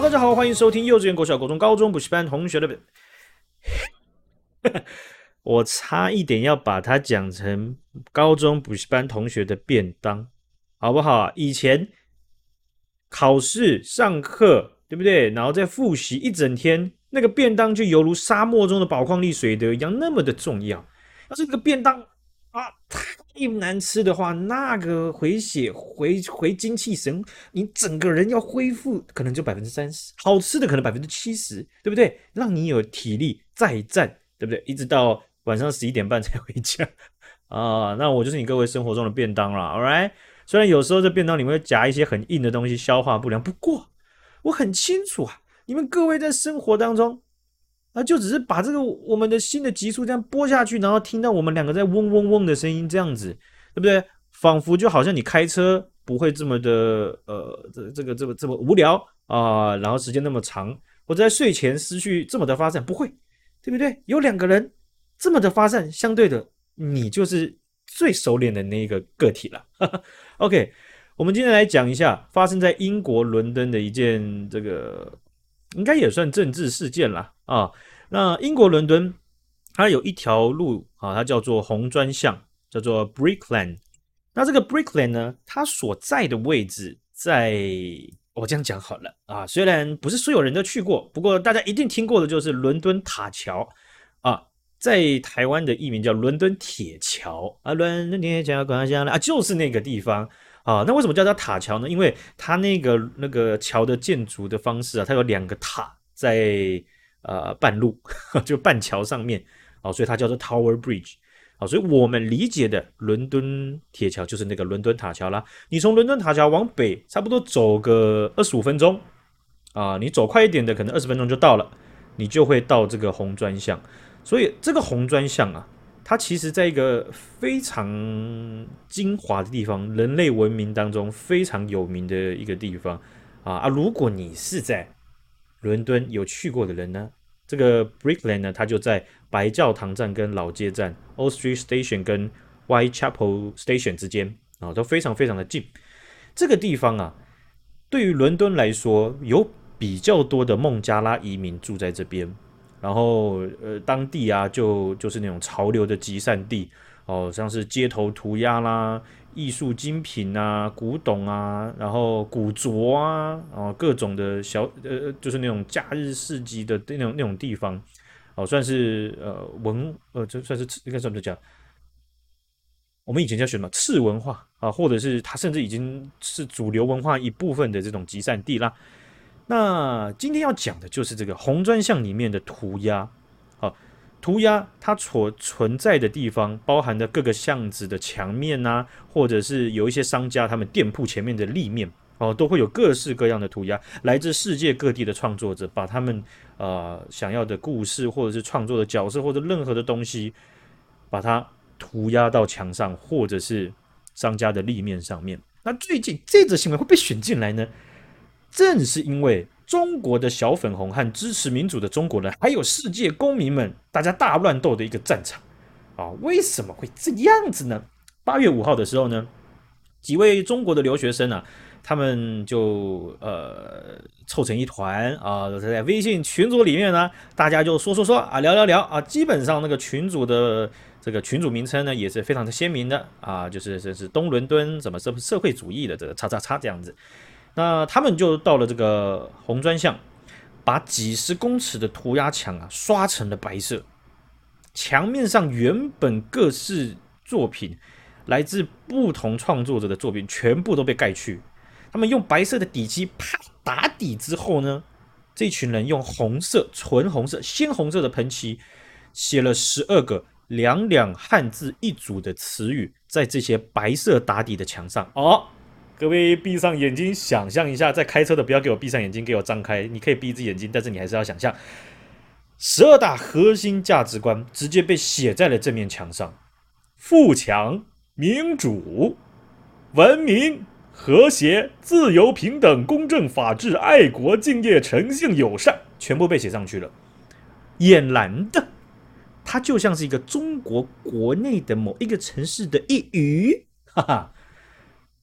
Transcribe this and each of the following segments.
大家好，欢迎收听幼稚园、国小、国中、高中补习班同学的。我差一点要把它讲成高中补习班同学的便当，好不好？以前考试、上课，对不对？然后再复习一整天，那个便当就犹如沙漠中的宝矿力水的一样，那么的重要。要是这个便当啊难吃的话，那个回血、回回精气神，你整个人要恢复，可能就百分之三十；好吃的可能百分之七十，对不对？让你有体力再战，对不对？一直到。晚上十一点半才回家 啊，那我就是你各位生活中的便当了，All right？虽然有时候这便当里面会夹一些很硬的东西，消化不良，不过我很清楚啊，你们各位在生活当中啊，就只是把这个我们的新的急速这样播下去，然后听到我们两个在嗡嗡嗡的声音，这样子，对不对？仿佛就好像你开车不会这么的呃，这这个这么这么无聊啊，然后时间那么长，或者在睡前思绪这么的发散，不会，对不对？有两个人。这么的发散，相对的，你就是最熟练的那一个个体了。OK，我们今天来讲一下发生在英国伦敦的一件这个应该也算政治事件了啊。那英国伦敦它有一条路啊，它叫做红砖巷，叫做 Brick Lane。那这个 Brick Lane 呢，它所在的位置在，我这样讲好了啊，虽然不是所有人都去过，不过大家一定听过的就是伦敦塔桥啊。在台湾的译名叫伦敦铁桥啊，伦敦铁桥关上了啊，就是那个地方啊。那为什么叫它塔桥呢？因为它那个那个桥的建筑的方式啊，它有两个塔在呃半路，就半桥上面啊，所以它叫做 Tower Bridge 啊。所以我们理解的伦敦铁桥就是那个伦敦塔桥啦。你从伦敦塔桥往北，差不多走个二十五分钟啊，你走快一点的，可能二十分钟就到了，你就会到这个红砖巷。所以这个红砖巷啊，它其实在一个非常精华的地方，人类文明当中非常有名的一个地方啊啊！如果你是在伦敦有去过的人呢，这个 Brick Lane 呢，它就在白教堂站跟老街站 Old Street Station 跟 Whitechapel Station 之间啊，都非常非常的近。这个地方啊，对于伦敦来说，有比较多的孟加拉移民住在这边。然后，呃，当地啊，就就是那种潮流的集散地哦，像是街头涂鸦啦、艺术精品啊、古董啊，然后古着啊，然后各种的小呃，就是那种假日市集的那种那种地方哦，算是呃文呃，这算是应该怎么讲？我们以前叫什么次文化啊，或者是它甚至已经是主流文化一部分的这种集散地啦。那今天要讲的就是这个红砖巷里面的涂鸦，好，涂鸦它所存在的地方，包含的各个巷子的墙面啊，或者是有一些商家他们店铺前面的立面哦，都会有各式各样的涂鸦，来自世界各地的创作者把他们呃想要的故事，或者是创作的角色，或者任何的东西，把它涂鸦到墙上，或者是商家的立面上面。那最近这则新闻会被选进来呢？正是因为中国的小粉红和支持民主的中国人，还有世界公民们，大家大乱斗的一个战场啊！为什么会这样子呢？八月五号的时候呢，几位中国的留学生啊，他们就呃凑成一团啊，在微信群组里面呢，大家就说说说啊，聊聊聊啊，基本上那个群组的这个群组名称呢，也是非常的鲜明的啊，就是这是东伦敦怎么社社会主义的这个叉叉叉这样子。那他们就到了这个红砖巷，把几十公尺的涂鸦墙啊刷成了白色，墙面上原本各式作品，来自不同创作者的作品全部都被盖去。他们用白色的底漆啪打底之后呢，这群人用红色、纯红色、鲜红色的喷漆写了十二个两两汉字一组的词语，在这些白色打底的墙上哦。各位闭上眼睛，想象一下，在开车的不要给我闭上眼睛，给我张开。你可以闭一只眼睛，但是你还是要想象，十二大核心价值观直接被写在了这面墙上：富强、民主、文明、和谐、自由、平等、公正、法治、爱国、敬业、诚信、友善，全部被写上去了。俨然的，它就像是一个中国国内的某一个城市的一隅，哈哈。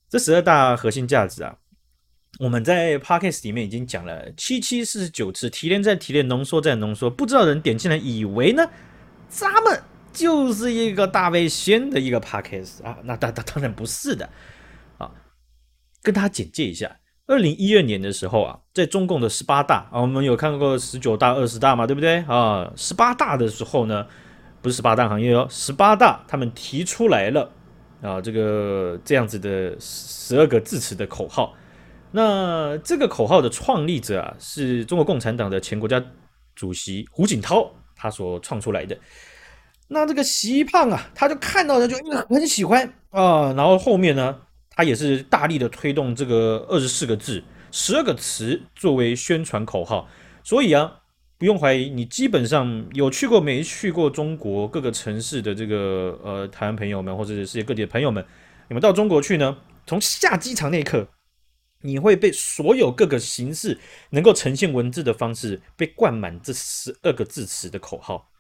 这十二大核心价值啊，我们在 podcast 里面已经讲了七七四十九次，提炼再提炼，浓缩再浓缩，不知道的人点进来以为呢，咱们就是一个大卫宣的一个 podcast 啊，那当当当然不是的啊，跟大家简介一下，二零一二年的时候啊，在中共的十八大啊，我们有看过十九大、二十大嘛，对不对啊？十八大的时候呢，不是十八大行业哦，十八大他们提出来了啊，这个这样子的十二个字词的口号。那这个口号的创立者啊，是中国共产党的前国家主席胡锦涛，他所创出来的。那这个习胖啊，他就看到他就很喜欢啊，然后后面呢，他也是大力的推动这个二十四个字、十二个词作为宣传口号。所以啊，不用怀疑，你基本上有去过没去过中国各个城市的这个呃台湾朋友们，或者是世界各地的朋友们，你们到中国去呢，从下机场那一刻。你会被所有各个形式能够呈现文字的方式被灌满这十二个字词的口号，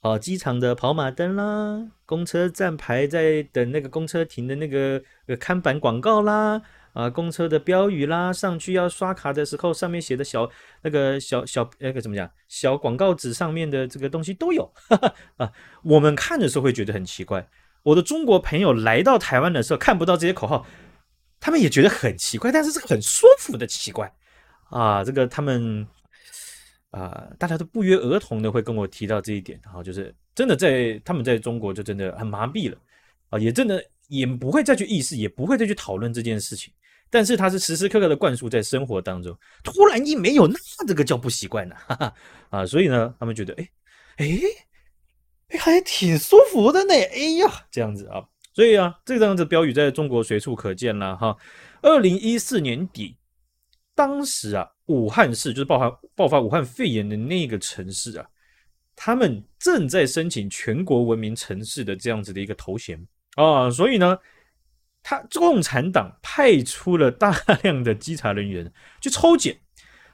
啊，机场的跑马灯啦，公车站牌在等那个公车停的那个看板广告啦，啊，公车的标语啦，上去要刷卡的时候上面写的小那个小小那个怎么讲小广告纸上面的这个东西都有，哈哈啊，我们看的时候会觉得很奇怪，我的中国朋友来到台湾的时候看不到这些口号。他们也觉得很奇怪，但是是很舒服的奇怪啊！这个他们啊，大家都不约而同的会跟我提到这一点，然后就是真的在他们在中国就真的很麻痹了啊，也真的也不会再去意识，也不会再去讨论这件事情。但是他是时时刻刻的灌输在生活当中，突然一没有，那这个叫不习惯呢？哈 哈啊！所以呢，他们觉得哎哎哎还挺舒服的呢，哎呀这样子啊。所以啊，这个样子标语在中国随处可见了哈。二零一四年底，当时啊，武汉市就是爆发爆发武汉肺炎的那个城市啊，他们正在申请全国文明城市的这样子的一个头衔啊。所以呢，他共产党派出了大量的稽查人员 去抽检，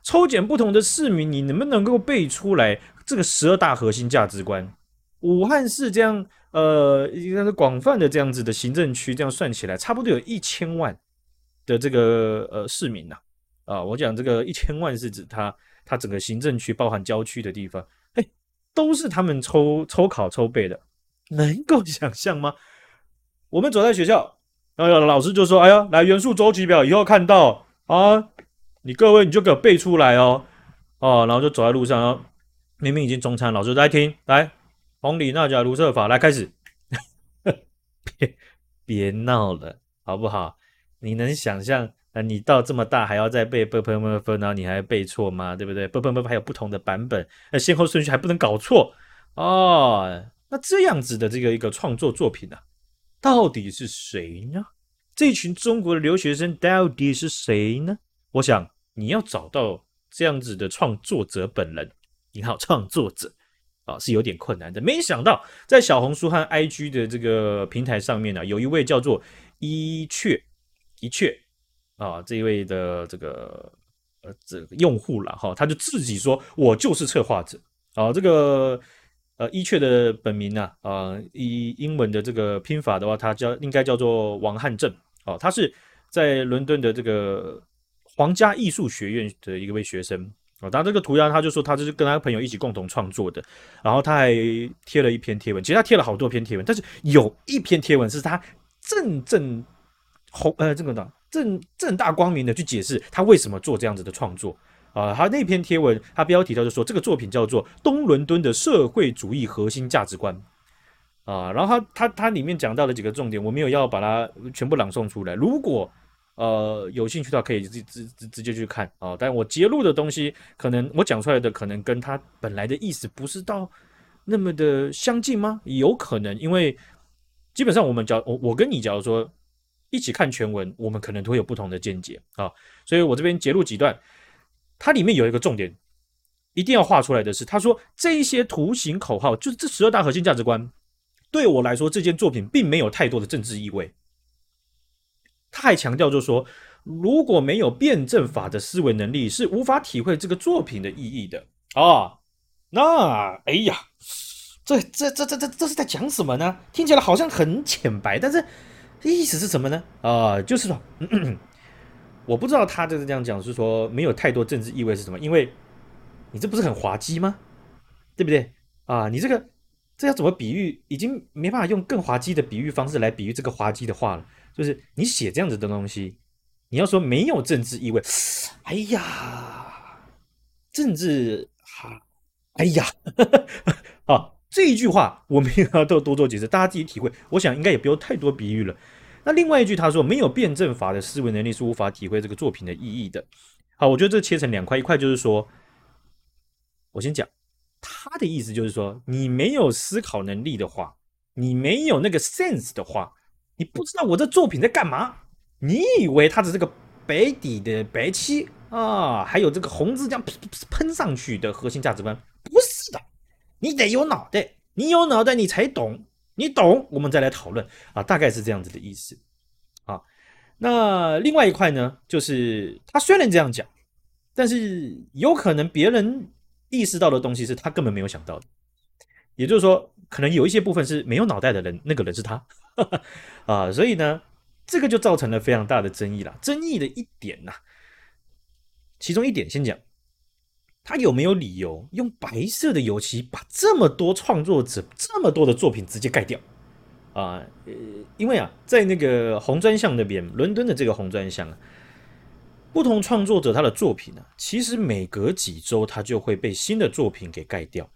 抽检不同的市民，你能不能够背出来这个十二大核心价值观？武汉市这样。呃，应该是广泛的这样子的行政区，这样算起来，差不多有一千万的这个呃市民呐、啊。啊，我讲这个一千万是指他他整个行政区包含郊区的地方，哎，都是他们抽抽考抽背的，能够想象吗？我们走在学校，然后老师就说：“哎呀，来元素周期表，以后看到啊，你各位你就给我背出来哦。”哦，然后就走在路上，明明已经中餐，老师在听来。红里那钾卢瑟法来开始，别别闹了，好不好？你能想象，呃，你到这么大还要再背啵啵啵啵，然后你还背错吗？对不对？啵啵啵还有不同的版本，呃，先后顺序还不能搞错哦。那这样子的这个一个创作作品呢，啊，到底是谁呢？这群中国的留学生到底是谁呢？我想你要找到这样子的创作者本人，你好，创作者。啊，是有点困难的。没想到在小红书和 IG 的这个平台上面呢，有一位叫做一雀一雀啊，这一位的这个呃这个用户了哈，他就自己说我就是策划者啊。这个呃伊阙的本名呢啊，以英文的这个拼法的话，他叫应该叫做王汉正哦，他是在伦敦的这个皇家艺术学院的一位学生。哦，当然这个涂鸦，他就说他就是跟他朋友一起共同创作的，然后他还贴了一篇贴文，其实他贴了好多篇贴文，但是有一篇贴文是他正正红呃这个呢正正大光明的去解释他为什么做这样子的创作啊，他那篇贴文他标题他就说这个作品叫做《东伦敦的社会主义核心价值观》啊，然后他他他里面讲到的几个重点，我没有要把它全部朗诵出来，如果。呃，有兴趣的话可以直直直直接去看啊、但我揭露的东西，可能我讲出来的可能跟他本来的意思不是到那么的相近吗？有可能，因为基本上我们假我我跟你假如说一起看全文，我们可能都会有不同的见解啊、所以我这边揭露几段，它里面有一个重点，一定要画出来的是，他说这一些图形口号，就是这十二大核心价值观，对我来说，这件作品并没有太多的政治意味。他还强调，就是说，如果没有辩证法的思维能力，是无法体会这个作品的意义的啊、那，哎呀，这这这这这这是在讲什么呢？听起来好像很浅白，但是意思是什么呢？啊、就是说，我不知道他就是这样讲，是说没有太多政治意味是什么？因为你这不是很滑稽吗？对不对啊？你这个这要怎么比喻？已经没办法用更滑稽的比喻方式来比喻这个滑稽的话了。就是你写这样子的东西，你要说没有政治意味，哎呀，政治哈，哎呀，啊，这一句话我没有要多多做解释，大家自己体会。我想应该也不用太多比喻了。那另外一句，他说没有辩证法的思维能力是无法体会这个作品的意义的。好，我觉得这切成两块，一块就是说，我先讲他的意思，就是说你没有思考能力的话，你没有那个 sense 的话，你不知道我这作品在干嘛，你以为它的这个白底的白漆啊，还有这个红字这样喷上去的核心价值观，不是的，你得有脑袋，你有脑袋你才懂。你懂，我们再来讨论啊，大概是这样子的意思啊。那另外一块呢，就是他虽然这样讲，但是有可能别人意识到的东西是他根本没有想到的，也就是说，可能有一些部分是没有脑袋的人，那个人是他 啊，所以呢，这个就造成了非常大的争议了。争议的一点呐、其中一点先讲。他有没有理由用白色的油漆把这么多创作者这么多的作品直接盖掉啊？呃，因为啊，在那个红砖巷那边，伦敦的这个红砖巷啊，不同创作者他的作品呢，其实每隔几周他就会被新的作品给盖掉。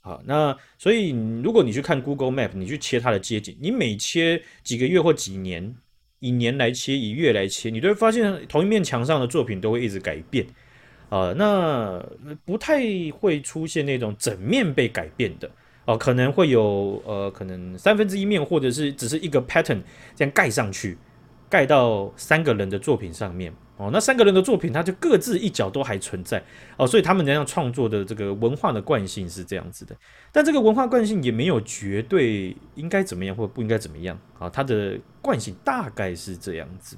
好，那所以如果你去看 Google Map，你去切它的街景，你每切几个月或几年，以年来切，以月来切，你都会发现同一面墙上的作品都会一直改变。啊、呃，那不太会出现那种整面被改变的哦、可能会有呃，可能三分之一面或者是只是一个 pattern 这样盖上去，盖到三个人的作品上面哦。那三个人的作品，它就各自一角都还存在哦，所以他们那样创作的这个文化的惯性是这样子的。但这个文化惯性也没有绝对应该怎么样或不应该怎么样啊、哦，它的惯性大概是这样子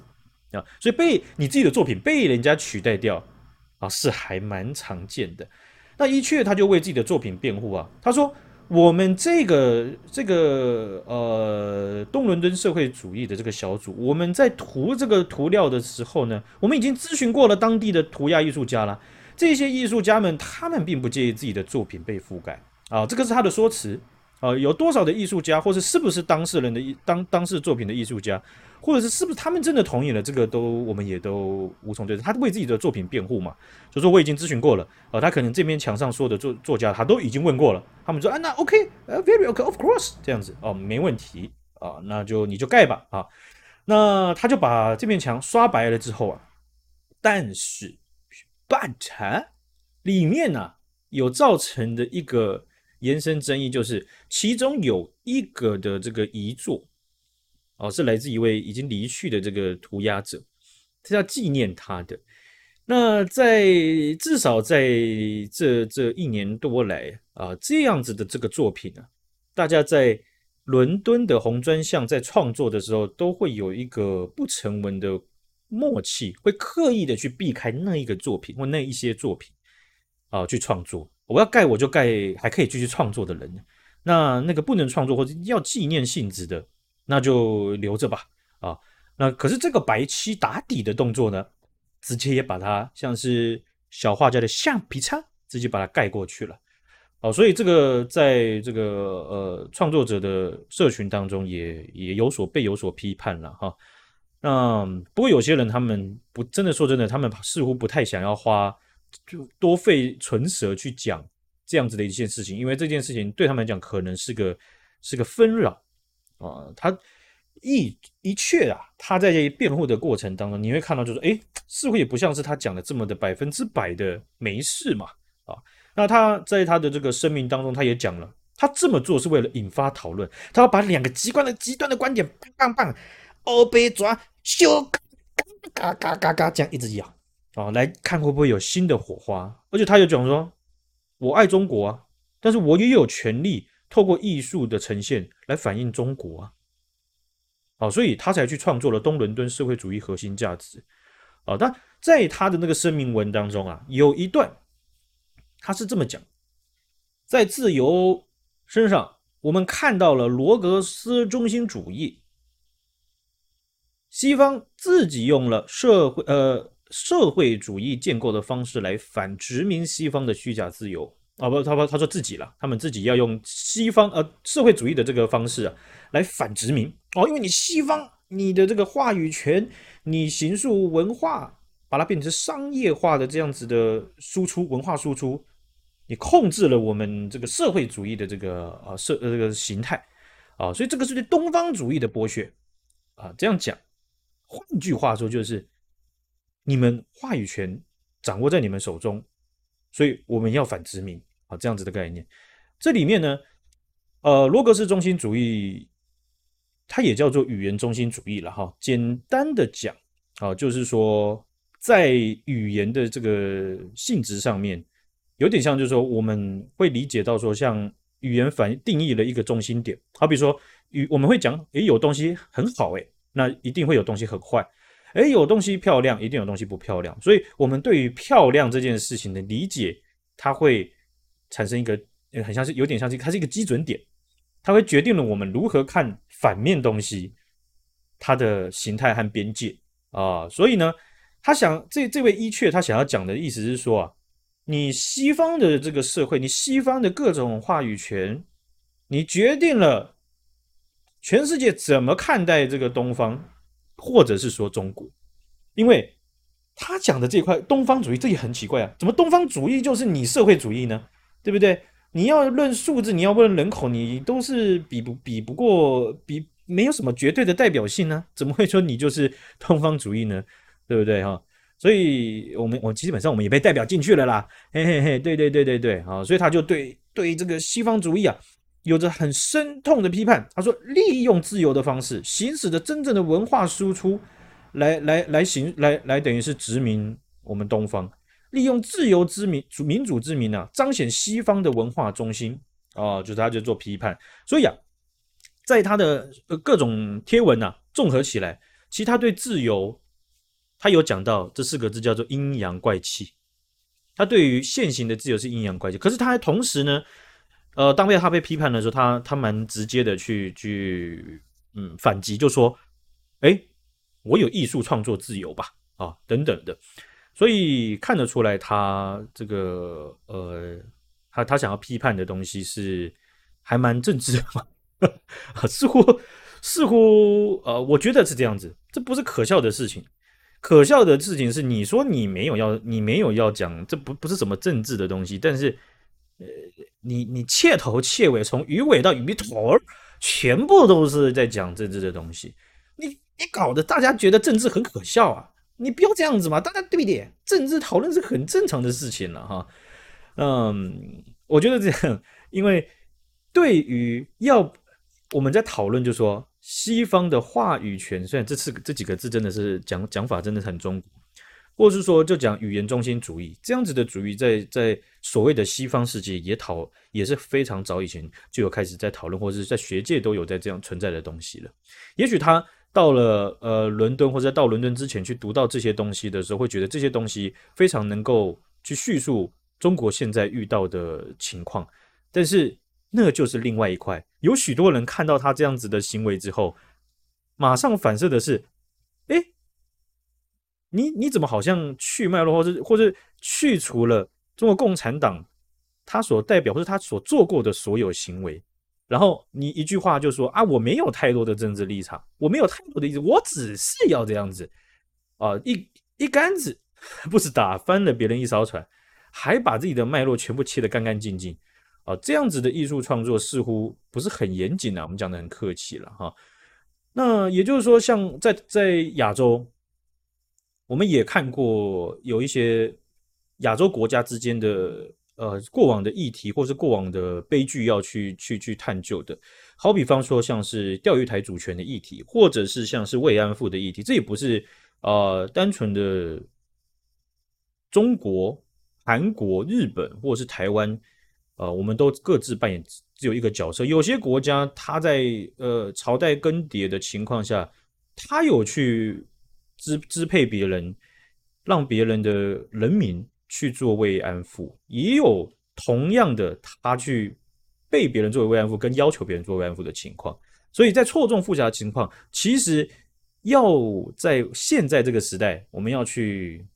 啊，所以被你自己的作品被人家取代掉。啊，是还蛮常见的。那一阙他就为自己的作品辩护啊，他说：“我们这个这个呃东伦敦社会主义的这个小组，我们在涂这个涂料的时候呢，我们已经咨询过了当地的涂鸦艺术家了。这些艺术家们，他们并不介意自己的作品被覆盖啊，这个是他的说辞呃。有多少的艺术家，或是是不是当事人的当当事作品的艺术家？”或者是是不是他们真的同意了？这个都我们也都无从对证。他为自己的作品辩护嘛，就说我已经咨询过了。呃，他可能这边墙上说的作作家他都已经问过了。他们说啊，那 OK，呃，very OK，of course，这样子哦，没问题啊，那就你就盖吧啊。那他就把这面墙刷白了之后啊，但是 but 里面呢、有造成的一个延伸争议，就是其中有一个的这个遗作。哦，是来自一位已经离去的这个涂鸦者，是要纪念他的。那在至少在这这一年多来啊，这样子的这个作品啊，大家在伦敦的红砖巷在创作的时候，都会有一个不成文的默契，会刻意的去避开那一个作品或那一些作品啊，去创作。我要盖我就盖，还可以继续创作的人，那那个不能创作或者要纪念性质的。那就留着吧，啊，那可是这个白漆打底的动作呢，直接也把它像是小画家的橡皮擦，直接把它盖过去了，哦，所以这个在这个呃创作者的社群当中也也有所被有所批判了哈。那不过有些人他们不真的说真的，他们似乎不太想要花就多费唇舌去讲这样子的一件事情，因为这件事情对他们来讲可能是个是个纷扰。啊，他一一切啊，他在这辩护的过程当中，你会看到就是，哎，似乎也不像是他讲的这么的百分之百的没事嘛，啊，那他在他的这个声明当中，他也讲了，他这么做是为了引发讨论，他要把两个极端的极端的观点，棒棒棒，欧北抓修，嘎嘎嘎嘎这样一直咬，啊，来看会不会有新的火花，而且他又讲说，我爱中国啊，但是我也有权利。透过艺术的呈现来反映中国啊，好，所以他才去创作了东伦敦社会主义核心价值啊。但在他的那个声明文当中啊，有一段他是这么讲：在自由身上，我们看到了罗格斯中心主义。西方自己用了社会呃社会主义建构的方式来反殖民西方的虚假自由。啊，不，他他他说自己了，他们自己要用西方呃社会主义的这个方式啊来反殖民。哦，因为你西方你的这个话语权，你形塑文化，把它变成商业化的这样子的输出文化输出，你控制了我们这个社会主义的这个啊社呃这个形态。啊，所以这个是对东方主义的剥削。啊，这样讲。换句话说，就是你们话语权掌握在你们手中，所以我们要反殖民啊，这样子的概念。这里面呢，呃，罗格斯中心主义，它也叫做语言中心主义了哈。简单的讲啊，就是说在语言的这个性质上面，有点像，就是说我们会理解到说，像语言反定义了一个中心点，好比说语我们会讲，诶，有东西很好，诶。那一定会有东西很坏，哎，有东西漂亮，一定有东西不漂亮。所以，我们对于漂亮这件事情的理解，它会产生一个很像是有点像是它是一个基准点，它会决定了我们如何看反面东西它的形态和边界啊。所以呢，他想这这位伊阙他想要讲的意思是说啊，你西方的这个社会，你西方的各种话语权，你决定了。全世界怎么看待这个东方，或者是说中国？因为他讲的这块东方主义，这也很奇怪啊！怎么东方主义就是你社会主义呢？对不对？你要论数字，你要问人口，你都是比不比不过，比没有什么绝对的代表性呢？怎么会说你就是东方主义呢？对不对哈？所以我们我基本上我们也被代表进去了啦，嘿嘿嘿，对对对对对，啊，所以他就对对这个西方主义啊。有着很深痛的批判。他说：“利用自由的方式，行使着真正的文化输出，来来来行来来，等于是殖民我们东方，利用自由之民主、民主之民啊，彰显西方的文化中心啊，就是他就做批判。所以啊，在他的各种贴文啊，综合起来，其实他对自由，他有讲到这四个字叫做阴阳怪气。他对于现行的自由是阴阳怪气，可是他还同时呢。”呃，当被他被批判的时候，他他蛮直接的去去嗯反击，就说，哎，我有艺术创作自由吧，啊等等的，所以看得出来他这个呃，他他想要批判的东西是还蛮政治的嘛，似乎似乎呃，我觉得是这样子，这不是可笑的事情，可笑的事情是你说你没有要你没有要讲，这不不是什么政治的东西，但是。呃，你你切头切尾从鱼尾到鱼头儿，全部都是在讲政治的东西。你你搞得大家觉得政治很可笑啊！你不要这样子嘛，大家对不对？政治讨论是很正常的事情了哈。嗯，我觉得这样，因为对于要我们在讨论，就说西方的话语权，虽然这次这几个字真的是讲讲法真的很中国。或是说，就讲语言中心主义这样子的主义在，在所谓的西方世界也讨也是非常早以前就有开始在讨论，或者是在学界都有在这样存在的东西了。也许他到了呃伦敦，或者到伦敦之前去读到这些东西的时候，会觉得这些东西非常能够去叙述中国现在遇到的情况。但是那就是另外一块，有许多人看到他这样子的行为之后，马上反射的是，你你怎么好像去脉络，或者或者去除了中国共产党他所代表或者他所做过的所有行为，然后你一句话就说啊，我没有太多的政治立场，我没有太多的意思，我只是要这样子啊，一一竿子 不是打翻了别人一艘船，还把自己的脉络全部切得干干净净啊，这样子的艺术创作似乎不是很严谨啊，我们讲得很客气了哈。那也就是说，像在在亚洲。我们也看过有一些亚洲国家之间的呃过往的议题，或是过往的悲剧要去去去探究的。好比方说，像是钓鱼台主权的议题，或者是像是慰安妇的议题，这也不是呃单纯的中国、韩国、日本或者是台湾，呃，我们都各自扮演只有一个角色。有些国家，它在呃朝代更迭的情况下，它有去。支支配别人，让别人的人民去做慰安妇，也有同样的他去被别人作为慰安妇，跟要求别人做慰安妇的情况。所以在错综复杂的情况，其实要在现在这个时代，我们要去，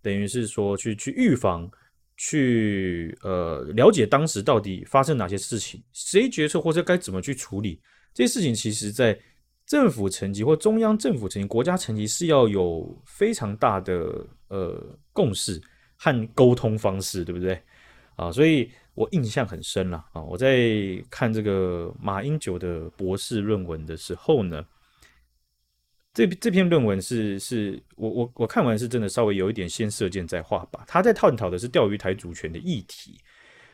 等于是说去去预防，去呃了解当时到底发生哪些事情，谁决策或者该怎么去处理这些事情，其实在政府层级或中央政府层级、国家层级是要有非常大的呃共识和沟通方式，对不对？啊，所以我印象很深了啊！我在看这个马英九的博士论文的时候呢。这这篇论文是是我我我看完是真的稍微有一点先射箭再画靶，他在探讨的是钓鱼台主权的议题，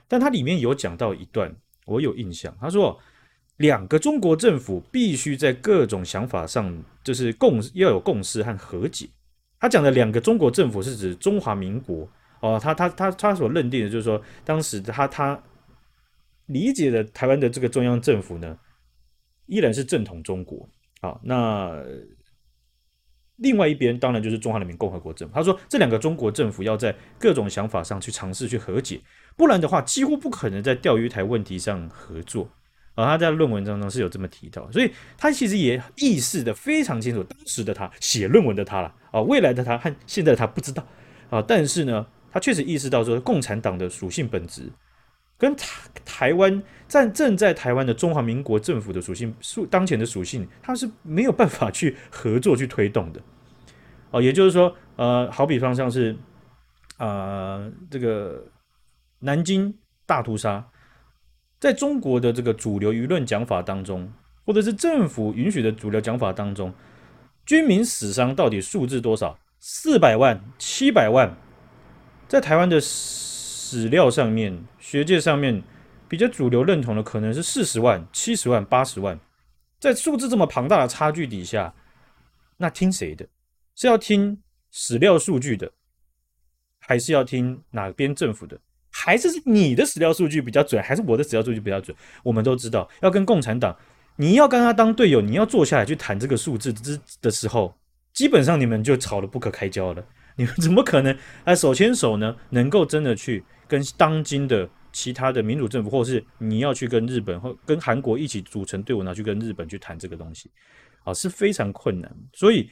但他里面有讲到一段我有印象，他说两个中国政府必须在各种想法上就是共要有共识和和解。他讲的两个中国政府是指中华民国哦，他他他他所认定的就是说当时他他理解的台湾的这个中央政府呢，依然是正统中国啊，那。另外一边当然就是中华人民共和国政府。他说，这两个中国政府要在各种想法上去尝试去和解，不然的话几乎不可能在钓鱼台问题上合作。而他在论文当中是有这么提到，所以他其实也意识的非常清楚。当时的他写论文的他了啊，未来的他和现在的他不知道啊，但是呢，他确实意识到说，共产党的属性本质跟台台湾在正在台湾的中华民国政府的属性属当前的属性，他是没有办法去合作去推动的哦。也就是说，呃，好比方像是啊、呃，这个南京大屠杀，在中国的这个主流舆论讲法当中，或者是政府允许的主流讲法当中，军民死伤到底数字多少？四百万、七百万，在台湾的。史料上面，学界上面比较主流认同的可能是四十万、七十万、八十万，在数字这么庞大的差距底下，那听谁的？是要听史料数据的，还是要听哪边政府的？还是是你的史料数据比较准，还是我的史料数据比较准？我们都知道，要跟共产党，你要跟他当队友，你要坐下来去谈这个数字之的时候，基本上你们就吵得不可开交了。你们怎么可能啊手牵手呢？能够真的去？跟当今的其他的民主政府，或是你要去跟日本或跟韩国一起组成队伍，拿去跟日本去谈这个东西，啊，是非常困难。所以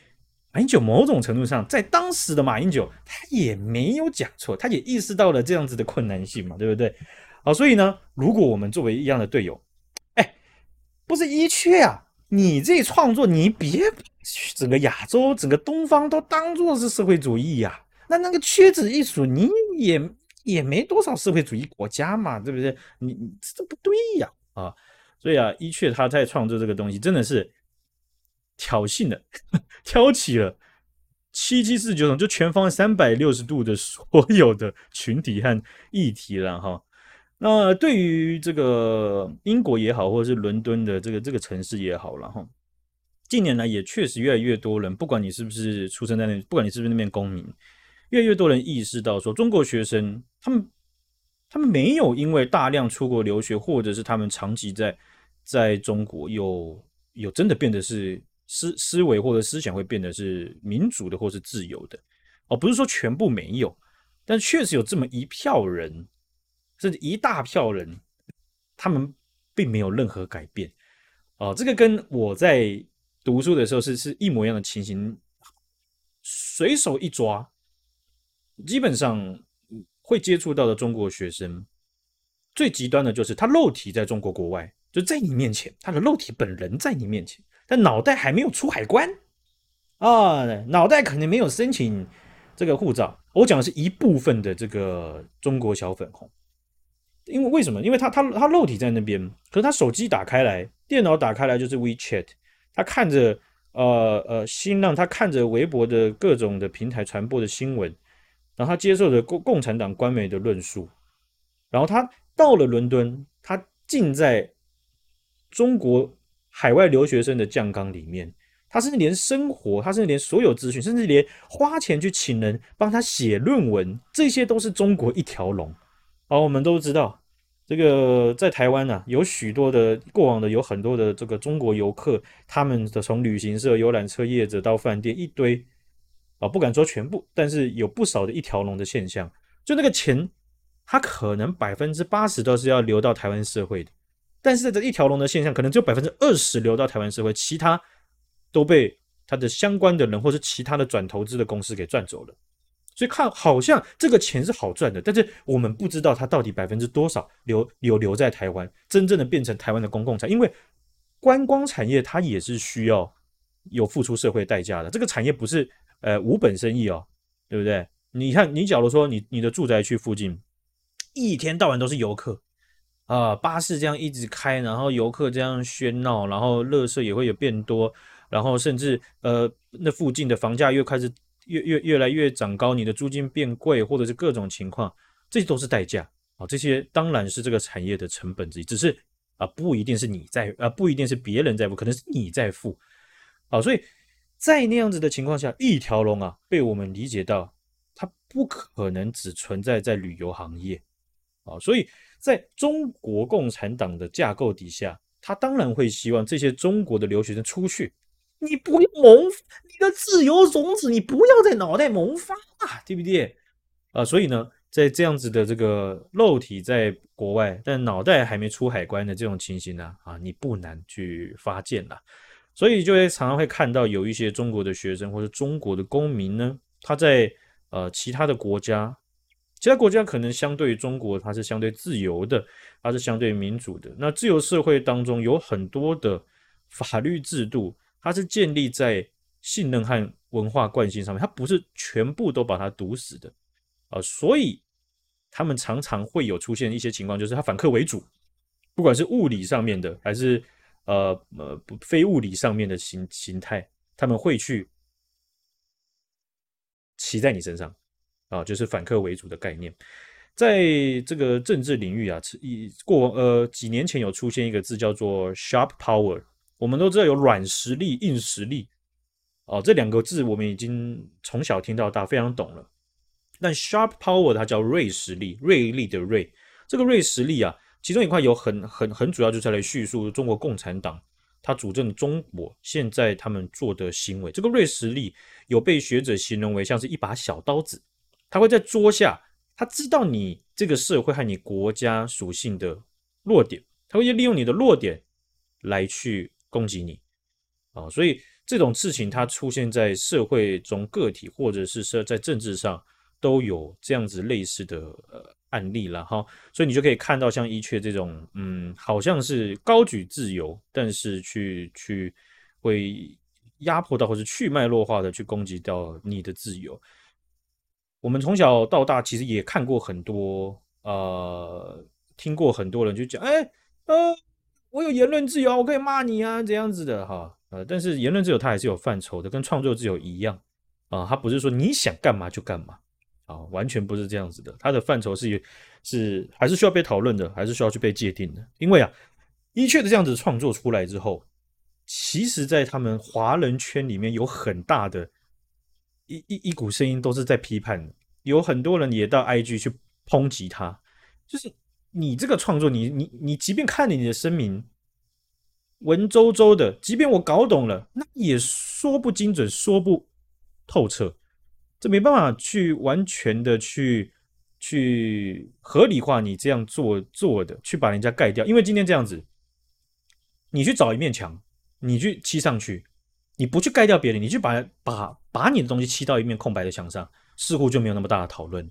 马英九某种程度上，在当时的马英九，他也没有讲错，他也意识到了这样子的困难性嘛，对不对？好，所以呢，如果我们作为一样的队友，哎，不是一缺啊，你这创作，你别整个亚洲、整个东方都当做是社会主义呀，那那个屈指一数，你也。也没多少社会主义国家嘛，对不对？你这不对呀啊！所以啊，一确他在创作这个东西，真的是挑衅的，挑起了七七四九种，就全方位三百六十度的所有的群体和议题了哈。那对于这个英国也好，或者是伦敦的这个这个城市也好了哈，近年来也确实越来越多人，不管你是不是出生在那，不管你是不是那边公民。越来越多人意识到，说中国学生他们他们没有因为大量出国留学，或者是他们长期在在中国有有真的变得是思思维或者思想会变得是民主的或是自由的哦，不是说全部没有，但确实有这么一票人，甚至一大票人，他们并没有任何改变哦。这个跟我在读书的时候是是一模一样的情形，随手一抓。基本上会接触到的中国学生，最极端的就是他肉体在中国国外，就在你面前，他的肉体本人在你面前，但脑袋还没有出海关啊，脑袋肯定没有申请这个护照。我讲的是一部分的这个中国小粉红，因为为什么？因为他他他肉体在那边，可是他手机打开来，电脑打开来就是 WeChat，他看着呃呃新浪，他看着微博的各种的平台传播的新闻。然后他接受着共共产党官媒的论述，然后他到了伦敦，他竟在中国海外留学生的酱缸里面，他甚至连生活，他甚至连所有资讯，甚至连花钱去请人帮他写论文，这些都是中国一条龙。好，我们都知道，这个在台湾呢、啊，有许多的过往的有很多的这个中国游客，他们的从旅行社、游览车业者到饭店一堆。啊，不敢说全部，但是有不少的一条龙的现象。就那个钱，他可能百分之八十都是要流到台湾社会的，但是在这一条龙的现象，可能只有百分之二十流到台湾社会，其他都被他的相关的人或是其他的转投资的公司给赚走了。所以看好像这个钱是好赚的，但是我们不知道它到底百分之多少留留留在台湾，真正的变成台湾的公共产，因为观光产业它也是需要有付出社会代价的，这个产业不是呃无本生意哦，对不对？你看，你假如说你你的住宅区附近一天到晚都是游客、呃，巴士这样一直开，然后游客这样喧闹，然后垃圾也会有变多，然后甚至呃那附近的房价又开始。越越越来越长高，你的租金变贵，或者是各种情况，这都是代价啊。这些当然是这个产业的成本之一，只是啊，不一定是你在啊，不一定是别人在付，可能是你在付。好，所以在那样子的情况下，一条龙啊，被我们理解到，它不可能只存在在旅游行业啊。所以在中国共产党的架构底下，他当然会希望这些中国的留学生出去。你不要萌，你的自由种子，你不要在脑袋萌发啊，对不对？啊，所以呢，在这样子的这个肉体在国外，但脑袋还没出海关的这种情形呢，啊，你不难去发现了。所以就会常常会看到有一些中国的学生或者中国的公民呢，他在呃其他的国家，其他国家可能相对于中国，它是相对自由的，它是相对民主的。那自由社会当中有很多的法律制度。它是建立在信任和文化惯性上面，它不是全部都把它堵死的啊，所以他们常常会有出现一些情况，就是他反客为主，不管是物理上面的，还是呃呃非物理上面的形形态，他们会去骑在你身上啊，就是反客为主的概念，在这个政治领域啊，以过呃几年前有出现一个字叫做 sharp power。我们都知道有软实力、硬实力，哦，这两个字我们已经从小听到大，非常懂了。但 sharp power 它叫锐实力，锐利的锐。这个锐实力啊，其中一块有很很很主要，就是来叙述中国共产党他主政中国现在他们做的行为。这个锐实力有被学者形容为像是一把小刀子，他会在桌下，他知道你这个社会和你国家属性的弱点，他会利用你的弱点来去。攻击你啊！所以这种事情它出现在社会中，个体或者是说在政治上都有这样子类似的呃案例了哈。所以你就可以看到像一阙这种，嗯，好像是高举自由，但是去去会压迫到或者去脉络化的去攻击到你的自由。我们从小到大其实也看过很多，呃，听过很多人就讲，哎，呃。我有言论自由，我可以骂你啊，这样子的哈，呃，但是言论自由它还是有范畴的，跟创作自由一样啊，它不是说你想干嘛就干嘛啊，完全不是这样子的，它的范畴是是还是需要被讨论的，还是需要去被界定的，因为啊，一阙的这样子创作出来之后，其实在他们华人圈里面有很大的一一一股声音都是在批判的，有很多人也到 IG 去抨击他，就是。你这个创作，你你你，即便看了你的声明，文绉绉的，即便我搞懂了，那也说不精准，说不透彻，这没办法去完全的去去合理化你这样做做的，去把人家盖掉。因为今天这样子，你去找一面墙，你去漆上去，你不去盖掉别人，你去把把把你的东西漆到一面空白的墙上，似乎就没有那么大的讨论，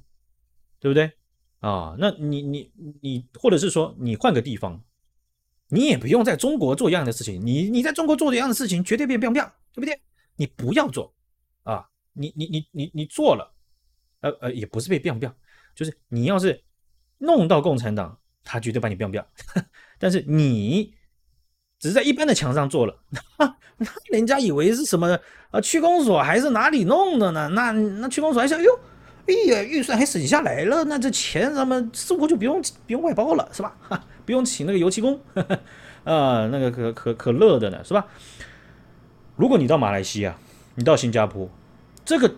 对不对？啊，那你你你，或者是说你换个地方，你也不用在中国做一样的事情。你你在中国做一样的事情，绝对变变变，对不对？你不要做啊！你你你你你做了，呃呃，也不是被变变，就是你要是弄到共产党，他绝对把你变变。但是你只是在一般的墙上做了，那人家以为是什么啊？区公所还是哪里弄的呢？那那区公所还想，哎呦。哎呀，预算还省下来了，那这钱咱们似乎就不用不用外包了，是吧？哈，不用请那个油漆工，啊、呃，那个可可可乐的呢，是吧？如果你到马来西亚，你到新加坡，这个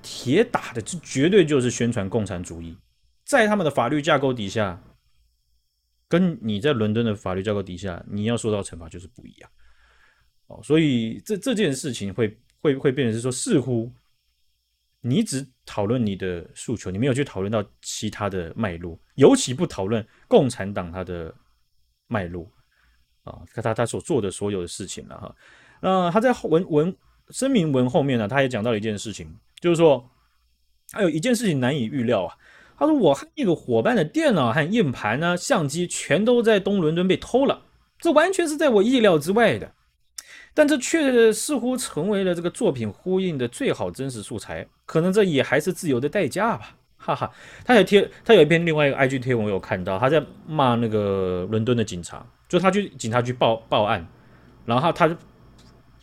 铁打的，这绝对就是宣传共产主义，在他们的法律架构底下，跟你在伦敦的法律架构底下，你要受到惩罚就是不一样。哦，所以这这件事情会会会变成是说，似乎。你只讨论你的诉求，你没有去讨论到其他的脉络，尤其不讨论共产党他的脉络啊，他他他所做的所有的事情了哈。那他在文文声明文后面呢，他也讲到了一件事情，就是说，还有一件事情难以预料啊。他说，我和那个伙伴的电脑和硬盘呢、相机全都在东伦敦被偷了，这完全是在我意料之外的。但这却似乎成为了这个作品呼应的最好真实素材，可能这也还是自由的代价吧，哈哈。他有贴，他有一篇另外一个 IG 贴文，我有看到，他在骂那个伦敦的警察，就他去警察局报报案，然后他他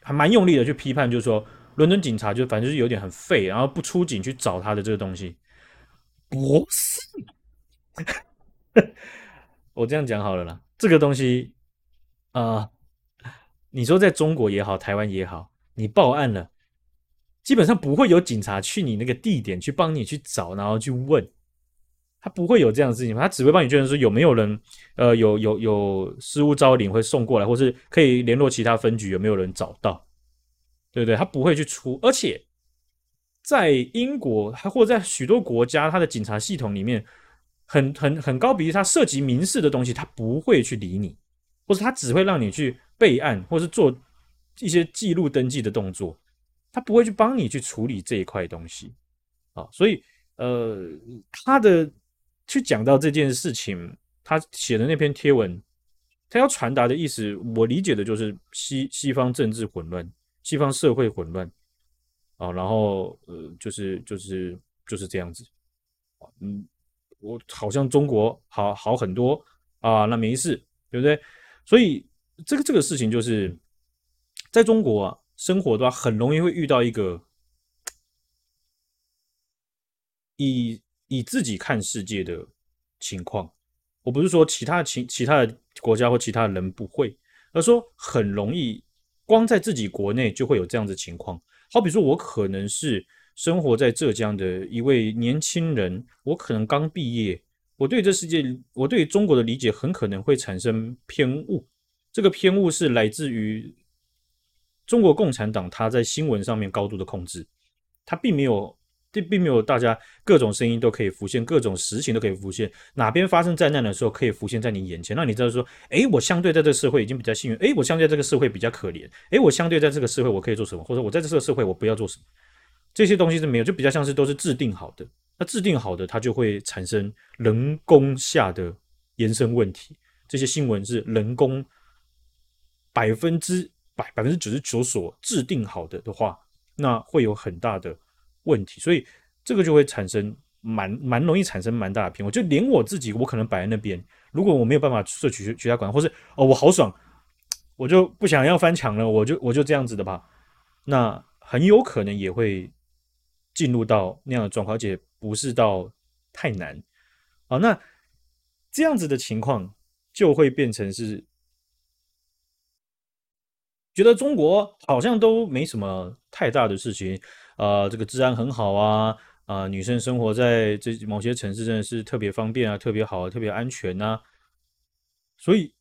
还蛮用力的去批判，就是说伦敦警察就反正就是有点很废，然后不出警去找他的这个东西，不是，我这样讲好了啦，这个东西啊。你说在中国也好，台湾也好，你报案了，基本上不会有警察去你那个地点去帮你去找，然后去问，他不会有这样的事情，他只会帮你确认说有没有人，呃，有有有失物招领会送过来，或是可以联络其他分局有没有人找到，对不对？他不会去出，而且在英国，还或在许多国家，他的警察系统里面很很很高比例，他涉及民事的东西，他不会去理你，或者他只会让你去。备案或是做一些记录登记的动作，他不会去帮你去处理这一块东西啊，所以呃，他的去讲到这件事情，他写的那篇贴文，他要传达的意思，我理解的就是西西方政治混乱，西方社会混乱啊，然后呃，就是就是就是这样子，嗯，我好像中国好好很多啊，那没事，对不对？所以。这个这个事情就是，在中国啊，生活的话，很容易会遇到一个以以自己看世界的情况。我不是说其他情其他的国家或其他人不会，而说很容易光在自己国内就会有这样子情况。好比说，我可能是生活在浙江的一位年轻人，我可能刚毕业，我对这世界，我对中国的理解很可能会产生偏误。这个偏误是来自于中国共产党，他在新闻上面高度的控制，他并没有，这并没有大家各种声音都可以浮现，各种实情都可以浮现，哪边发生灾难的时候可以浮现在你眼前，那你知道说，诶，我相对在这个社会已经比较幸运，诶，我相对在这个社会比较可怜，诶，我相对在这个社会我可以做什么，或者我在这个社会我不要做什么，这些东西是没有，就比较像是都是制定好的，那制定好的它就会产生人工下的延伸问题，这些新闻是人工。百分之百、百分之九十九所制定好的的话，那会有很大的问题，所以这个就会产生蛮蛮容易产生蛮大的偏误。就连我自己，我可能摆在那边，如果我没有办法摄取其他管，或是哦我好爽，我就不想要翻墙了，我就我就这样子的吧，那很有可能也会进入到那样的状况，而且不是到太难啊。那这样子的情况就会变成是。觉得中国好像都没什么太大的事情，啊、呃，这个治安很好啊，啊、女生生活在这某些城市真的是特别方便啊，特别好，特别安全呐、啊。所以，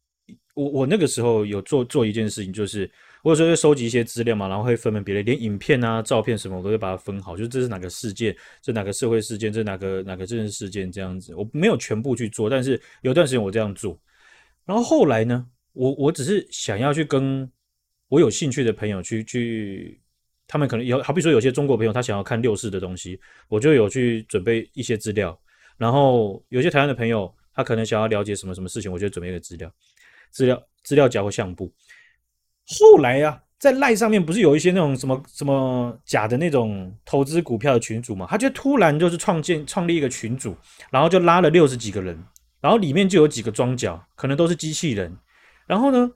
我我那个时候有做做一件事情，就是我有时候会收集一些资料嘛，然后会分门别类，连影片啊、照片什么，我都会把它分好，就是这是哪个事件，这哪个社会事件，这哪个哪个政治事件这样子。我没有全部去做，但是有段时间我这样做。然后后来呢，我我只是想要去跟。我有兴趣的朋友去去，他们可能有，好比说有些中国朋友他想要看六四的东西，我就有去准备一些资料。然后有些台湾的朋友，他可能想要了解什么什么事情，我就准备一个资料、资料、资料夹或相簿。后来呀、在赖上面不是有一些那种什么什么假的那种投资股票的群组嘛？他就突然就是创建创立一个群组，然后就拉了六十几个人，然后里面就有几个庄脚，可能都是机器人。然后呢，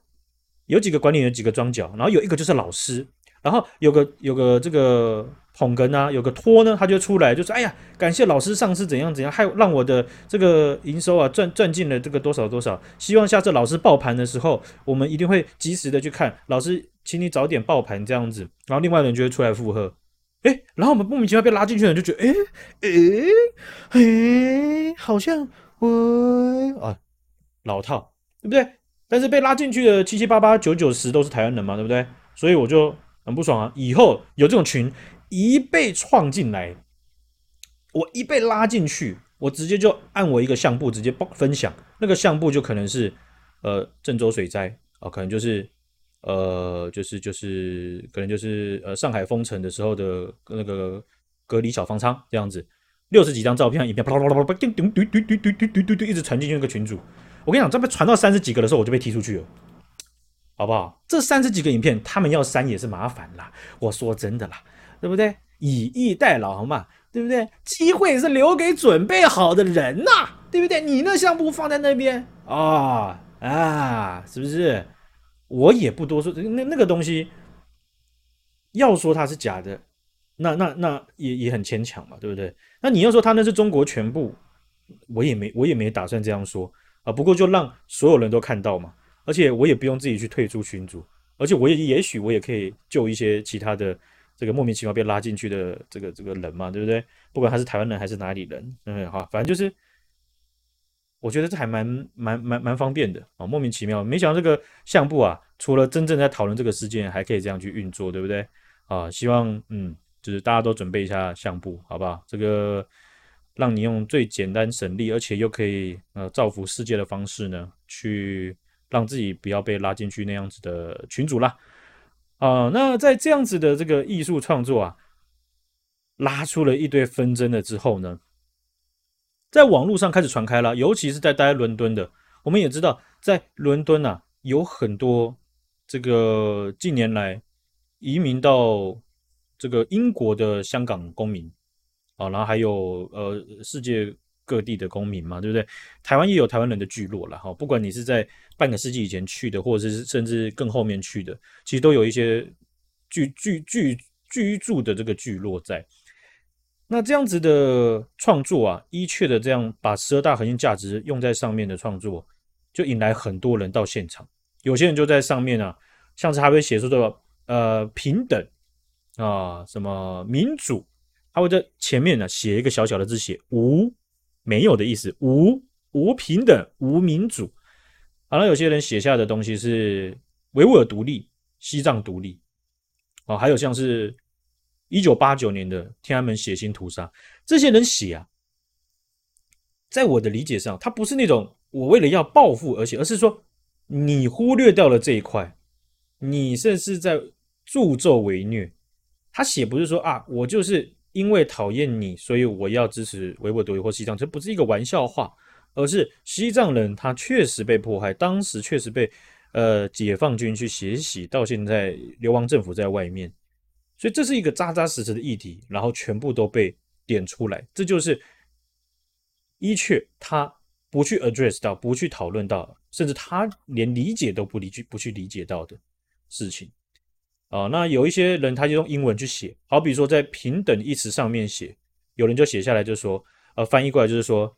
有几个管理员，几个庄脚，然后有一个就是老师，然后有个有个这个捧哏啊，有个托呢，他就出来就说：“哎呀，感谢老师上次怎样怎样，还让我的这个营收啊赚赚进了这个多少多少。希望下次老师报盘的时候，我们一定会及时的去看。老师，请你早点报盘这样子。然后另外的人就会出来附和，哎，然后我们莫名其妙被拉进去了，就觉得，哎哎哎，好像我啊老套，对不对？”但是被拉进去的七七八八九九十都是台湾人嘛，对不对？所以我就很不爽啊！以后有这种群一被创进来，我一被拉进去，我直接就按我一个相簿直接分享，那个相簿就可能是呃郑州水灾啊、可能就是呃，就是就是可能就是呃上海封城的时候的那个隔离小方舱这样子，六十几张照片、影片，啪啪啪啪啪，叮叮嘟嘟嘟嘟嘟嘟嘟，一直传进去那个群组。我跟你讲，这被传到三十几个的时候，我就被踢出去了，好不好？这三十几个影片，他们要删也是麻烦啦。我说真的啦，对不对？以逸待劳嘛，对不对？机会是留给准备好的人呐，对不对？你那相簿放在那边啊啊，是不是？我也不多说，那那个东西要说它是假的，那那那也也很牵强嘛，对不对？那你要说它那是中国全部，我也没我也没打算这样说啊。不过就让所有人都看到嘛，而且我也不用自己去退出群组，而且我也也许我也可以救一些其他的这个莫名其妙被拉进去的这个这个人嘛，对不对？不管他是台湾人还是哪里人，嗯，好，反正就是。我觉得这还蛮蛮蛮蛮方便的啊，莫名其妙，没想到这个相簿啊，除了真正在讨论这个事件，还可以这样去运作，对不对？啊，希望嗯，就是大家都准备一下相簿，好不好？这个让你用最简单省力，而且又可以呃造福世界的方式呢，去让自己不要被拉进去那样子的群组啦。啊，那在这样子的这个艺术创作啊，拉出了一堆纷争了之后呢，在网络上开始传开了，尤其是在待在伦敦的，我们也知道，在伦敦啊，有很多这个近年来移民到这个英国的香港公民啊，然后还有呃世界各地的公民嘛，对不对？台湾也有台湾人的聚落了哈，不管你是在半个世纪以前去的，或者是甚至更后面去的，其实都有一些聚聚聚居住的这个聚落在。那这样子的创作啊，一确的这样把十二大核心价值用在上面的创作，就引来很多人到现场。有些人就在上面啊，像是他会写出的呃平等啊，什么民主，他会在前面呢写一个小小的字写无，没有的意思，无无平等，无民主。好了，有些人写下的东西是维吾尔独立、西藏独立，啊，还有像是。一九八九年的天安门血腥屠杀，这些人写啊，在我的理解上，他不是那种我为了要报复而写，而是说你忽略掉了这一块，你甚至在助纣为虐。他写不是说啊，我就是因为讨厌你，所以我要支持维吾尔独立或西藏，这不是一个玩笑话，而是西藏人他确实被迫害，当时确实被呃解放军去血洗，到现在流亡政府在外面。所以这是一个扎扎实实的议题，然后全部都被点出来，这就是一确他不去 address 到，不去讨论到，甚至他连理解都不理去不去理解到的事情啊。那有一些人他就用英文去写，好比说在平等一词上面写，有人就写下来就说，呃，翻译过来就是说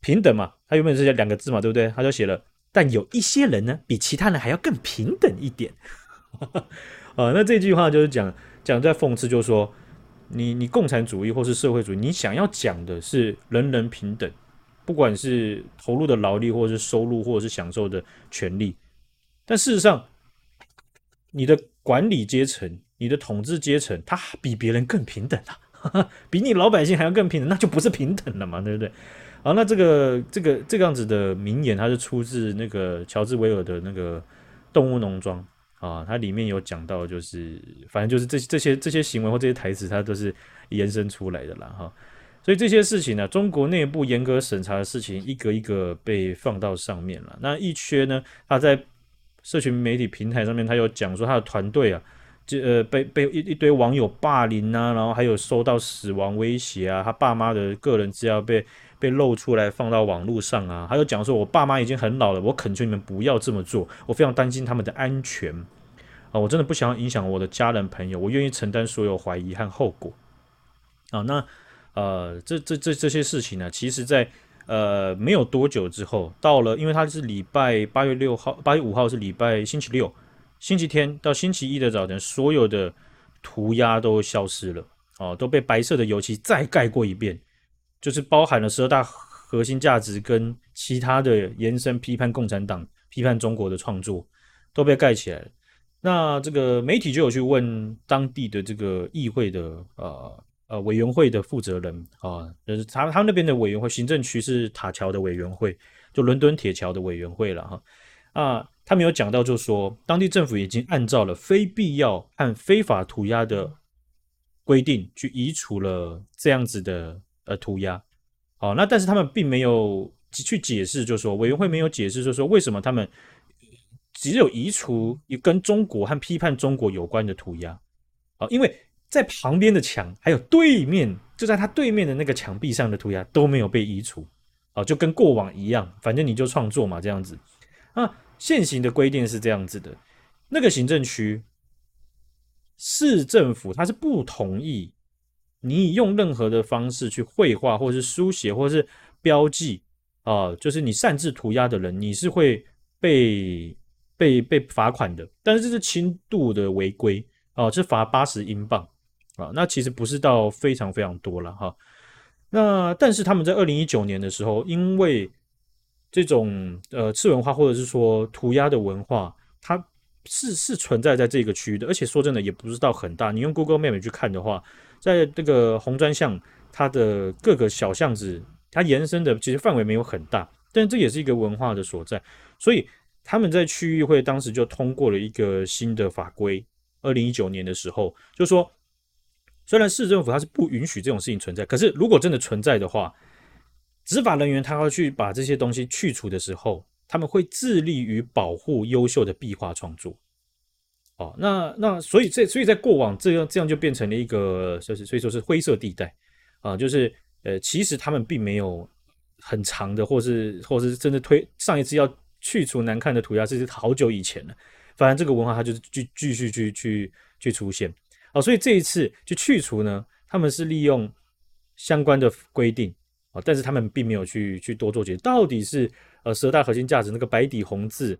平等嘛，他原本是两个字嘛，对不对？他就写了，但有一些人呢，比其他人还要更平等一点。啊，那这句话就是讲。讲在讽刺，就是说，你你共产主义或是社会主义，你想要讲的是人人平等，不管是投入的劳力，或者是收入，或者是享受的权利，但事实上，你的管理阶层、你的统治阶层，他比别人更平等啊，比你老百姓还要更平等，那就不是平等了嘛，对不对？好，那这个这个这个样子的名言，它是出自那个乔治威尔的那个《动物农庄》。啊，它里面有讲到，就是反正就是这这些这些行为或这些台词，它都是延伸出来的啦，哈。所以这些事情呢，中国内部严格审查的事情，一个一个被放到上面了。那一缺呢，他在社群媒体平台上面，他有讲说他的团队啊，就呃被被一一堆网友霸凌啊，然后还有收到死亡威胁啊，他爸妈的个人资料被。被露出来放到网络上啊，还有讲说，我爸妈已经很老了，我恳求你们不要这么做，我非常担心他们的安全啊，我真的不想要影响我的家人朋友，我愿意承担所有怀疑和后果啊。那呃，这这这这些事情呢，其实在呃没有多久之后，到了，因为他是礼拜八月六号，八月五号是礼拜星期六，星期天到星期一的早晨，所有的涂鸦都消失了哦，都被白色的油漆再盖过一遍。就是包含了十二大核心价值跟其他的延伸，批判共产党、批判中国的创作都被盖起来了。那这个媒体就有去问当地的这个议会的呃呃委员会的负责人啊，就是他他们那边的委员会，行政区是塔桥的委员会，就伦敦铁桥的委员会了哈啊。他没有讲到，就说当地政府已经按照了非必要和非法涂鸦的规定去移除了这样子的呃涂鸦。好，那但是他们并没有去解释，就说委员会没有解释，就说为什么他们只有移除跟中国和批判中国有关的涂鸦。啊，因为在旁边的墙还有对面，就在他对面的那个墙壁上的涂鸦都没有被移除。啊，就跟过往一样，反正你就创作嘛，这样子。啊，现行的规定是这样子的，那个行政区市政府他是不同意你用任何的方式去绘画，或是书写，或是标记啊，就是你擅自涂鸦的人，你是会被被被罚款的。但是这是轻度的违规啊，是罚八十英镑啊，那其实不是到非常非常多了哈。那但是他们在二零一九年的时候，因为这种呃次文化或者是说涂鸦的文化，它是是存在在这个区域的，而且说真的也不是到很大。你用 Google Map 去看的话，在这个红砖巷它的各个小巷子，它延伸的其实范围没有很大，但这也是一个文化的所在。所以他们在区议会当时就通过了一个新的法规，二零一九年的时候就说。虽然市政府它是不允许这种事情存在，可是如果真的存在的话，执法人员他要去把这些东西去除的时候，他们会致力于保护优秀的壁画创作。哦，那那所以这所以在过往这样这样就变成了一个就是所以说是灰色地带啊，就是呃其实他们并没有很长的，或是或是真的推上一次要去除难看的涂鸦，这是好久以前了。反正这个文化它就是继继续去去去出现。哦，所以这一次就去除呢，他们是利用相关的规定啊，但是他们并没有去去多做解，到底是呃十大核心价值那个白底红字，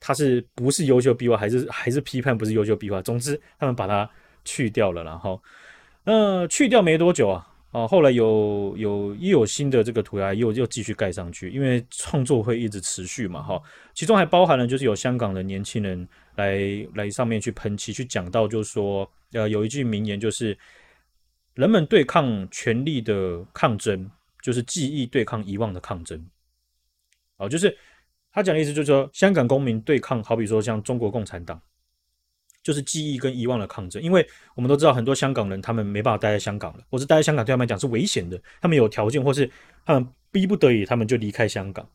它是不是优秀壁画，还是还是批判不是优秀壁画？总之，他们把它去掉了，然后呃去掉没多久啊。哦，后来有有又有新的这个涂鸦，又又继续盖上去，因为创作会一直持续嘛，哈。其中还包含了就是有香港的年轻人来来上面去喷漆，去讲到就是说，呃，有一句名言就是，人们对抗权力的抗争，就是记忆对抗遗忘的抗争。哦，就是他讲的意思就是说，香港公民对抗，好比说像中国共产党。就是记忆跟遗忘的抗争，因为我们都知道很多香港人他们没办法待在香港了，或是待在香港对他们来讲是危险的，他们有条件或是他们逼不得已，他们就离开香港。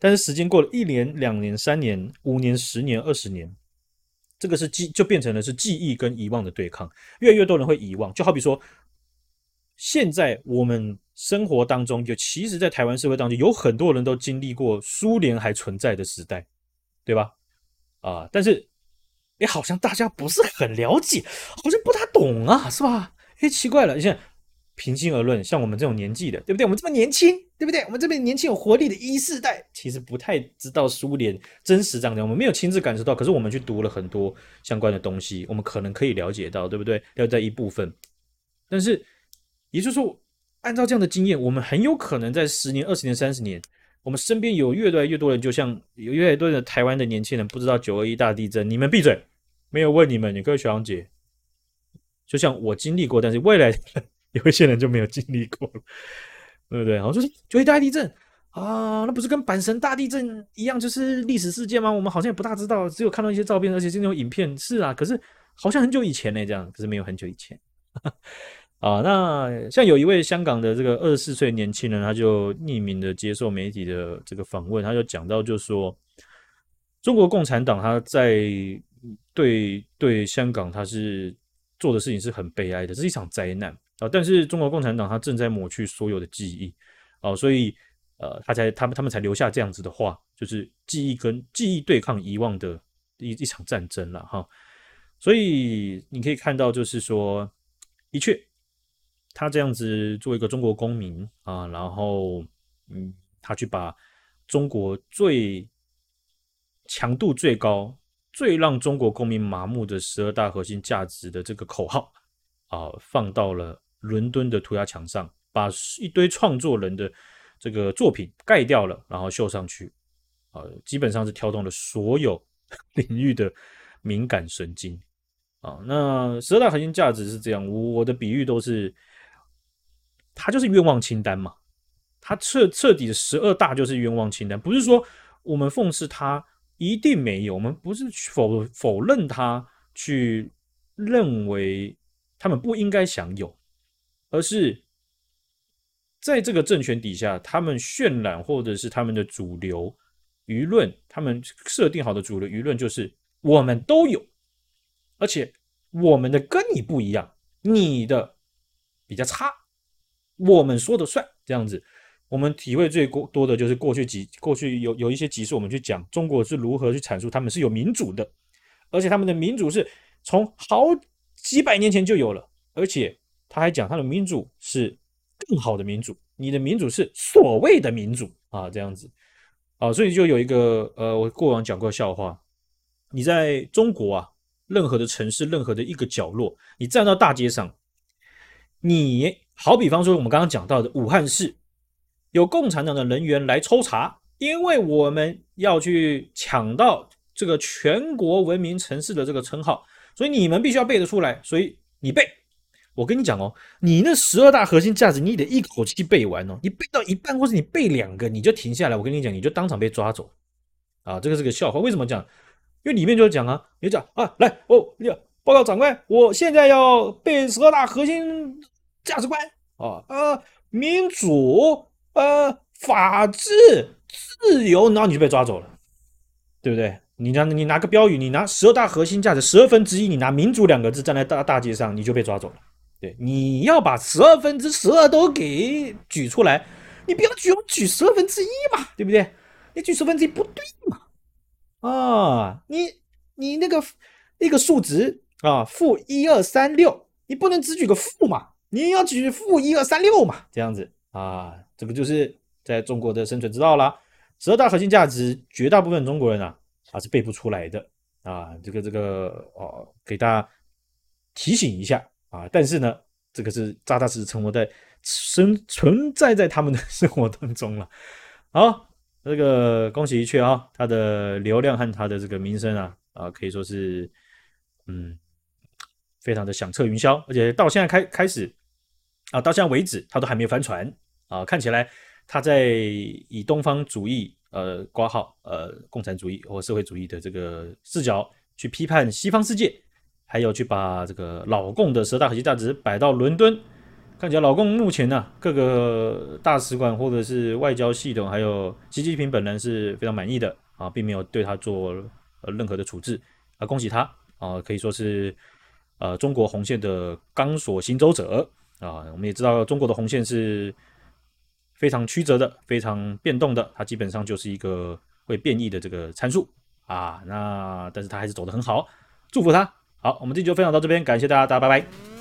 但是时间过了一年、两年、三年、五年、十年、二十年，这个是记就变成了是记忆跟遗忘的对抗，越来越多人会遗忘。就好比说，现在我们生活当中，就其实，在台湾社会当中，有很多人都经历过苏联还存在的时代，对吧？啊，但是。哎，好像大家不是很了解，好像不大懂啊，是吧？哎，奇怪了，你现在平心而论，像我们这种年纪的，对不对？我们这么年轻，对不对？我们这边年轻有活力的一世代，其实不太知道苏联真实长这样，我们没有亲自感受到，可是我们去读了很多相关的东西，我们可能可以了解到，对不对？了解一部分。但是，也就是说，按照这样的经验，我们很有可能在十年、二十年、三十年。我们身边有越来越多人，就像有越来越多的台湾的年轻人不知道九二一大地震，你们闭嘴，没有问你们，你各位学长姐，就像我经历过，但是未来 有一些人就没有经历过了，对不对？然后就是九一大地震啊，那不是跟阪神大地震一样，就是历史事件吗？我们好像也不大知道，只有看到一些照片，而且是那种影片，是啊，可是好像很久以前呢，这样，可是没有很久以前。啊，那像有一位香港的这个二十四岁年轻人，他就匿名的接受媒体的这个访问，他就讲到，就说中国共产党他在对对香港他是做的事情是很悲哀的，是一场灾难啊。但是中国共产党他正在抹去所有的记忆啊，所以呃，他才他们他们才留下这样子的话，就是记忆跟记忆对抗遗忘的一一场战争了哈。所以你可以看到，就是说的确。他这样子做一个中国公民啊，然后嗯，他去把中国最强度最高、最让中国公民麻木的十二大核心价值的这个口号啊，放到了伦敦的涂鸦墙上，把一堆创作人的这个作品盖掉了，然后绣上去啊，基本上是挑动了所有 领域的敏感神经啊。那十二大核心价值是这样，我的比喻都是。他就是愿望清单嘛，他彻彻底的十二大就是愿望清单，不是说我们讽刺他一定没有。我们不是否否认他，去认为他们不应该享有，而是在这个政权底下，他们渲染或者是他们的主流舆论，他们设定好的主流舆论就是我们都有，而且我们的跟你不一样，你的比较差，我们说的算这样子。我们体会最多的就是过去几过去有有一些集数，我们去讲中国是如何去阐述他们是有民主的，而且他们的民主是从好几百年前就有了，而且他还讲他的民主是更好的民主，你的民主是所谓的民主啊，这样子啊，所以就有一个呃，我过往讲过笑话，你在中国啊，任何的城市，任何的一个角落，你站到大街上，你好比方说我们刚刚讲到的武汉市。有共产党的人员来抽查，因为我们要去抢到这个全国文明城市的这个称号，所以你们必须要背得出来。所以你背，我跟你讲哦，你那十二大核心价值，你得一口气背完哦。你背到一半，或是你背两个，你就停下来。我跟你讲，你就当场被抓走啊！这个是个笑话。为什么讲？因为里面就是讲啊，你讲啊，来哦，你报告长官，我现在要背十二大核心价值观啊，呃，民主。呃，法治、自由，然后你就被抓走了，对不对？你拿你拿个标语，你拿十二大核心价值十二分之一，你拿民主两个字站在大大街上，你就被抓走了。对，你要把十二分之十二都给举出来，你不要举我举十二分之一嘛，对不对？你举十分之一不对嘛？啊，你你那个那个数值啊，负一二三六，你不能只举个负嘛，你要举负一二三六嘛，这样子啊。这个就是在中国的生存之道啦。十二大核心价值，绝大部分中国人啊，还是背不出来的啊。这个这个哦，给大家提醒一下啊。但是呢，这个是扎扎实实存活在生存在在他们的生活当中了。好，这个恭喜一雀啊，他的流量和他的这个名声啊啊，可以说是嗯，非常的响彻云霄，而且到现在开开始啊，到现在为止，他都还没有翻船。啊，看起来他在以东方主义呃挂号呃共产主义或社会主义的这个视角去批判西方世界，还有去把这个老共的十大核心价值摆到伦敦，看起来老共目前呢、啊、各个大使馆或者是外交系统，还有习近平本人是非常满意的啊，并没有对他做呃任何的处置啊，恭喜他啊，可以说是呃中国红线的钢索行走者啊，我们也知道中国的红线是。非常曲折的，非常变动的，它基本上就是一个会变异的这个参数啊。那但是它还是走得很好，祝福他。好，我们这集就分享到这边，感谢大家，大家拜拜。